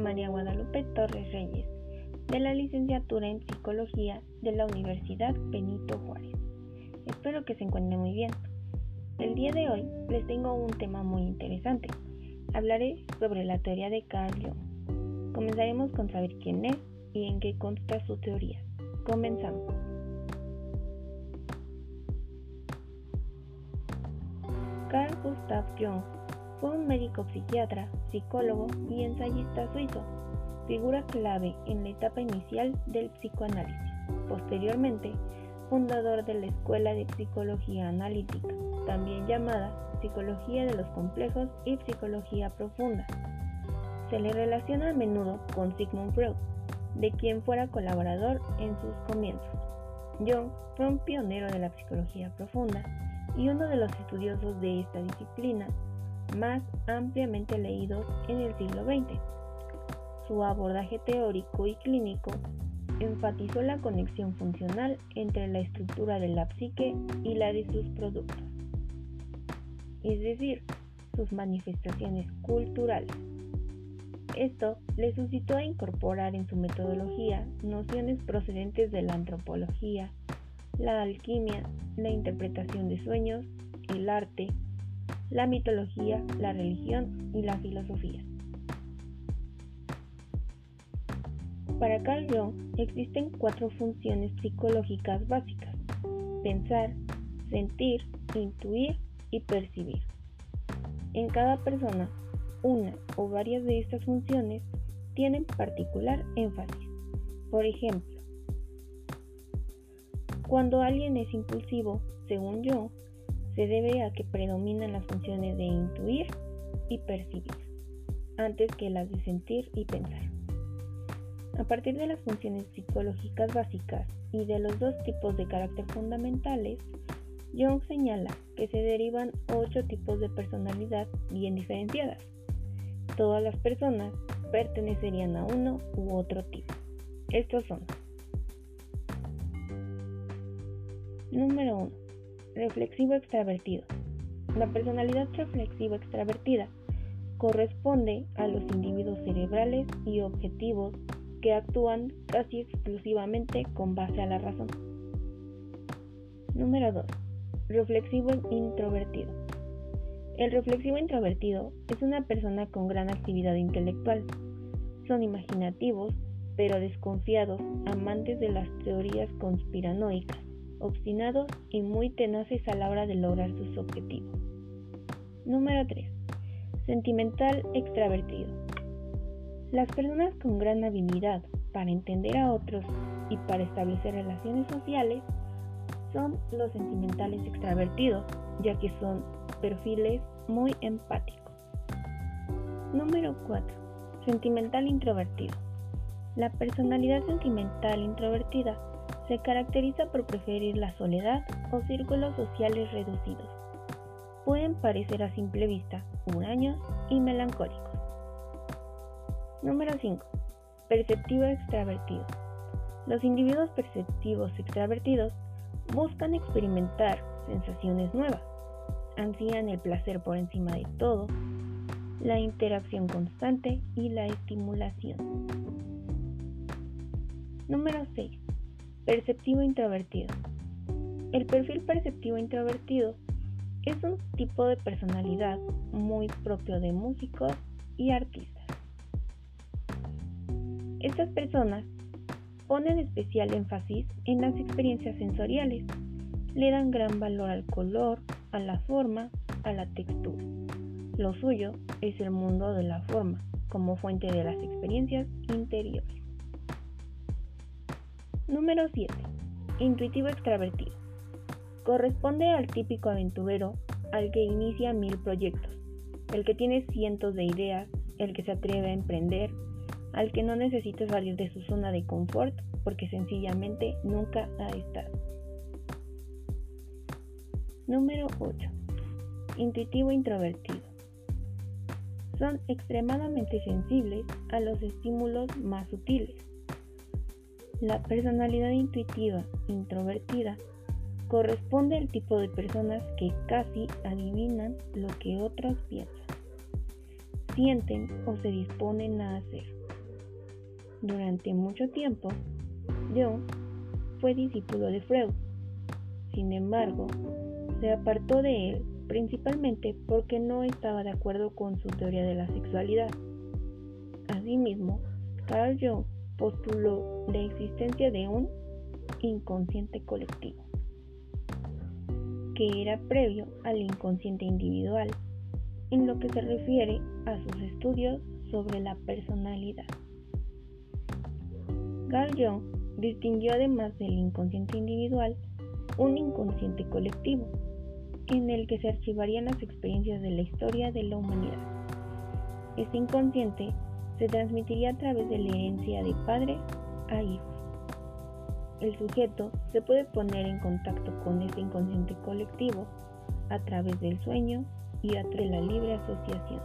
María Guadalupe Torres Reyes, de la licenciatura en Psicología de la Universidad Benito Juárez. Espero que se encuentren muy bien. El día de hoy les tengo un tema muy interesante. Hablaré sobre la teoría de Carl Jung. Comenzaremos con saber quién es y en qué consta su teoría. Comenzamos. Carl Gustav Jung fue un médico psiquiatra, psicólogo y ensayista suizo, figura clave en la etapa inicial del psicoanálisis. Posteriormente, fundador de la Escuela de Psicología Analítica, también llamada Psicología de los Complejos y Psicología Profunda. Se le relaciona a menudo con Sigmund Freud, de quien fuera colaborador en sus comienzos. Jung fue un pionero de la psicología profunda y uno de los estudiosos de esta disciplina más ampliamente leídos en el siglo XX. Su abordaje teórico y clínico enfatizó la conexión funcional entre la estructura de la psique y la de sus productos, es decir, sus manifestaciones culturales. Esto le suscitó a incorporar en su metodología nociones procedentes de la antropología, la alquimia, la interpretación de sueños, el arte, la mitología, la religión y la filosofía. Para Carl Jung existen cuatro funciones psicológicas básicas. Pensar, sentir, intuir y percibir. En cada persona, una o varias de estas funciones tienen particular énfasis. Por ejemplo, cuando alguien es impulsivo, según Jung, se debe a que predominan las funciones de intuir y percibir, antes que las de sentir y pensar. A partir de las funciones psicológicas básicas y de los dos tipos de carácter fundamentales, Jung señala que se derivan ocho tipos de personalidad bien diferenciadas. Todas las personas pertenecerían a uno u otro tipo. Estos son Número 1 reflexivo extravertido. La personalidad reflexivo extravertida corresponde a los individuos cerebrales y objetivos que actúan casi exclusivamente con base a la razón. Número 2. Reflexivo introvertido. El reflexivo introvertido es una persona con gran actividad intelectual. Son imaginativos, pero desconfiados, amantes de las teorías conspiranoicas obstinados y muy tenaces a la hora de lograr sus objetivos. Número 3. Sentimental extravertido. Las personas con gran habilidad para entender a otros y para establecer relaciones sociales son los sentimentales extravertidos, ya que son perfiles muy empáticos. Número 4. Sentimental introvertido. La personalidad sentimental introvertida se caracteriza por preferir la soledad o círculos sociales reducidos. Pueden parecer a simple vista huraños y melancólicos. Número 5. Perceptivo extravertido. Los individuos perceptivos extravertidos buscan experimentar sensaciones nuevas, ansían el placer por encima de todo, la interacción constante y la estimulación. Número 6. Perceptivo introvertido. El perfil perceptivo introvertido es un tipo de personalidad muy propio de músicos y artistas. Estas personas ponen especial énfasis en las experiencias sensoriales, le dan gran valor al color, a la forma, a la textura. Lo suyo es el mundo de la forma como fuente de las experiencias interiores. Número 7. Intuitivo extravertido. Corresponde al típico aventurero al que inicia mil proyectos, el que tiene cientos de ideas, el que se atreve a emprender, al que no necesita salir de su zona de confort porque sencillamente nunca ha estado. Número 8. Intuitivo introvertido. Son extremadamente sensibles a los estímulos más sutiles la personalidad intuitiva introvertida corresponde al tipo de personas que casi adivinan lo que otros piensan, sienten o se disponen a hacer. Durante mucho tiempo, Jung fue discípulo de Freud. Sin embargo, se apartó de él principalmente porque no estaba de acuerdo con su teoría de la sexualidad. Asimismo, Carl Jung postuló la existencia de un inconsciente colectivo, que era previo al inconsciente individual, en lo que se refiere a sus estudios sobre la personalidad. Carl Jung distinguió además del inconsciente individual un inconsciente colectivo, en el que se archivarían las experiencias de la historia de la humanidad. Este inconsciente se transmitiría a través de la herencia de padre a hijo. El sujeto se puede poner en contacto con este inconsciente colectivo a través del sueño y a través de la libre asociación.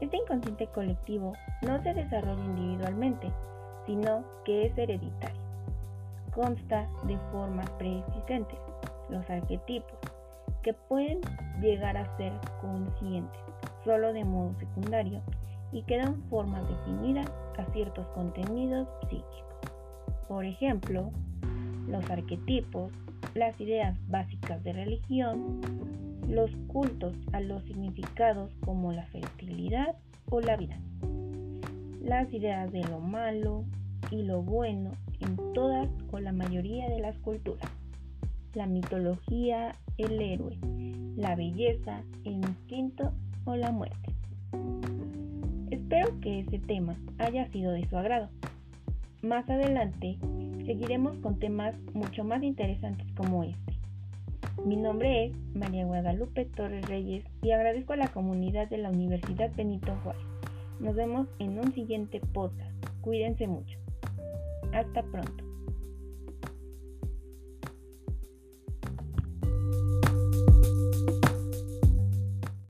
Este inconsciente colectivo no se desarrolla individualmente, sino que es hereditario. Consta de formas preexistentes, los arquetipos, que pueden llegar a ser conscientes, solo de modo secundario, y que dan formas definidas a ciertos contenidos psíquicos. Por ejemplo, los arquetipos, las ideas básicas de religión, los cultos a los significados como la fertilidad o la vida, las ideas de lo malo y lo bueno en todas o la mayoría de las culturas la mitología, el héroe, la belleza, el instinto o la muerte. Espero que este tema haya sido de su agrado. Más adelante seguiremos con temas mucho más interesantes como este. Mi nombre es María Guadalupe Torres Reyes y agradezco a la comunidad de la Universidad Benito Juárez. Nos vemos en un siguiente podcast. Cuídense mucho. Hasta pronto.